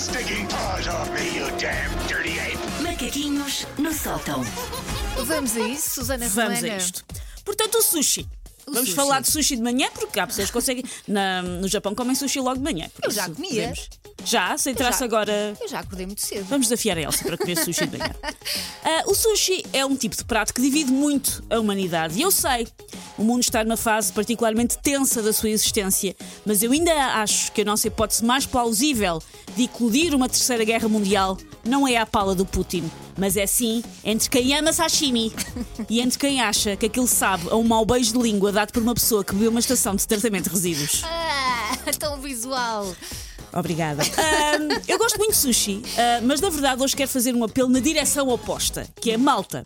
stinking paws off me, you damn dirty ape! Macaquinhos no sótão. Vamos a isso, Susana Vamos Romana? a isto. Portanto, o sushi. O Vamos sushi. falar de sushi de manhã, porque há pessoas que conseguem. Na- no Japão comem sushi logo de manhã. por Eu já isso comia. podemos. Já? Sem traço já. agora. Eu já acordei muito cedo. Vamos desafiar a Elsa para comer sushi de manhã. Ah, o sushi é um tipo de prato que divide muito a humanidade. E eu sei, o mundo está numa fase particularmente tensa da sua existência, mas eu ainda acho que a nossa hipótese mais plausível de eclodir uma terceira guerra mundial não é a pala do Putin, mas é sim entre quem ama sashimi e entre quem acha que aquilo sabe a um mau beijo de língua dado por uma pessoa que bebeu uma estação de tratamento de resíduos. Ah, tão visual. Obrigada. Ahm, eu gosto muito de sushi, ah, mas na verdade hoje quero fazer um apelo na direção oposta, que é malta.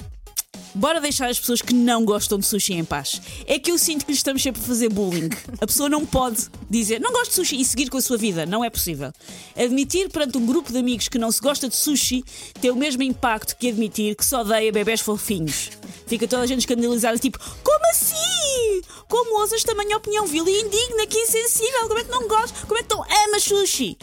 Bora deixar as pessoas que não gostam de sushi em paz. É que eu sinto que lhes estamos sempre a fazer bullying. A pessoa não pode dizer não gosto de sushi e seguir com a sua vida. Não é possível. Admitir perante um grupo de amigos que não se gosta de sushi tem o mesmo impacto que admitir que só odeia bebés fofinhos. Fica toda a gente escandalizada, tipo, como assim? Como ousas tamanha opinião vil e indigna, que insensível? Como é que não gostas? Como é que não amas sushi?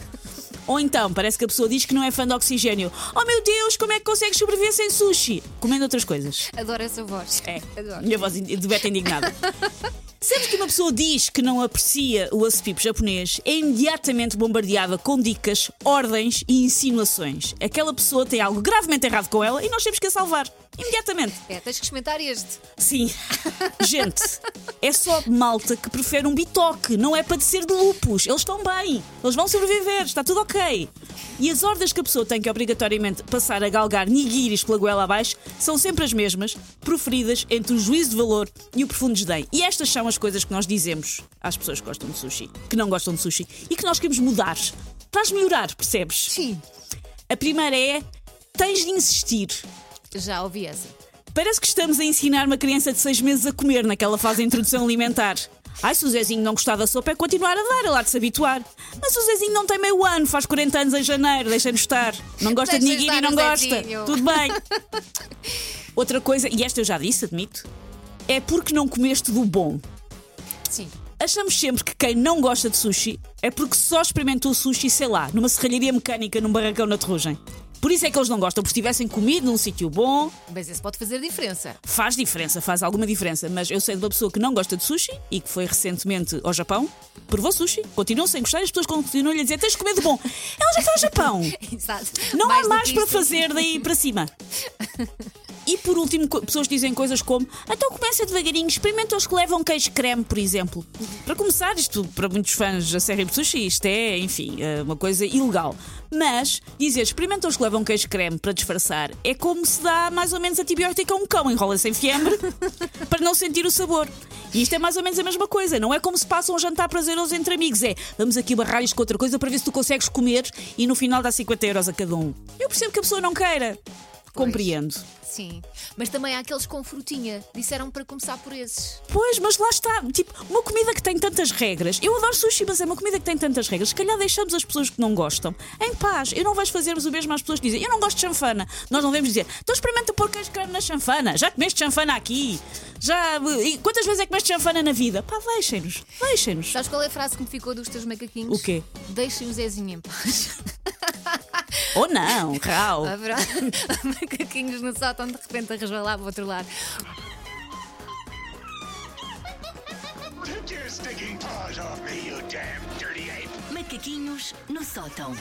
Ou então, parece que a pessoa diz que não é fã de oxigênio. Oh meu Deus, como é que consegues sobreviver sem sushi? Comendo outras coisas. Adoro essa voz. É, Adoro. minha voz de beta indignada. Sempre que uma pessoa diz que não aprecia o acepipo japonês, é imediatamente bombardeada com dicas, ordens e insinuações. Aquela pessoa tem algo gravemente errado com ela e nós temos que a salvar. Imediatamente. É, tens que experimentar este. Sim. Gente, é só malta que prefere um bitoque, não é padecer de lupus. Eles estão bem, eles vão sobreviver, está tudo ok. E as ordens que a pessoa tem que obrigatoriamente passar a galgar nigiris pela goela abaixo são sempre as mesmas, proferidas entre o juízo de valor e o profundo desdém. E estas são as coisas que nós dizemos às pessoas que gostam de sushi, que não gostam de sushi e que nós queremos mudar. As melhorar, percebes? Sim. A primeira é: tens de insistir. Já ouvi essa. Parece que estamos a ensinar uma criança de 6 meses a comer naquela fase de introdução alimentar. Ai, se o Zezinho não gostar da sopa, é continuar a dar, é lá de se habituar. Mas o Zezinho não tem meio ano, faz 40 anos em janeiro, deixa-nos estar. Não gosta de nigiri, não gosta. Tudo bem. Outra coisa, e esta eu já disse, admito, é porque não comeste do bom. Sim. Achamos sempre que quem não gosta de sushi é porque só experimentou sushi, sei lá, numa serralharia mecânica num barracão na Terrugem. Por isso é que eles não gostam, porque se tivessem comido num sítio bom, Mas esse pode fazer diferença. Faz diferença, faz alguma diferença, mas eu sei de uma pessoa que não gosta de sushi e que foi recentemente ao Japão, provou sushi, continuam sem gostar e as pessoas continuam-lhe a dizer: tens de comer de bom. Ela já foi ao Japão, Exato. não Mais há mais para fazer daí para cima. E por último, pessoas dizem coisas como: então começa devagarinho, experimenta os que levam queijo creme, por exemplo. Para começar, isto para muitos fãs da série de sushi, isto é, enfim, é uma coisa ilegal. Mas dizer experimenta os que levam queijo creme para disfarçar é como se dá mais ou menos antibiótico a um cão, enrola-se em fiambre para não sentir o sabor. E isto é mais ou menos a mesma coisa, não é como se passa um jantar prazeroso entre amigos, é vamos aqui barrar isto com outra coisa para ver se tu consegues comer e no final dá 50 euros a cada um. Eu percebo que a pessoa não queira. Compreendo. Sim. Mas também há aqueles com frutinha. Disseram para começar por esses. Pois, mas lá está. Tipo, uma comida que tem tantas regras. Eu adoro sushi, mas é uma comida que tem tantas regras. Se calhar deixamos as pessoas que não gostam em paz. Eu não vais fazermos o mesmo às pessoas que dizem eu não gosto de chanfana. Nós não devemos dizer então experimenta pôr queijo creme na chanfana. Já comeste chanfana aqui? Já. E quantas vezes é que comeste chanfana na vida? Pá, deixem-nos. Deixem-nos. Sabes qual é a frase que me ficou dos teus macaquinhos? O quê? Deixem o Zezinho em paz. Ou não, Rau. Haverá macaquinhos no sótão de repente a resvalar para o outro lado. Macaquinhos no sótão.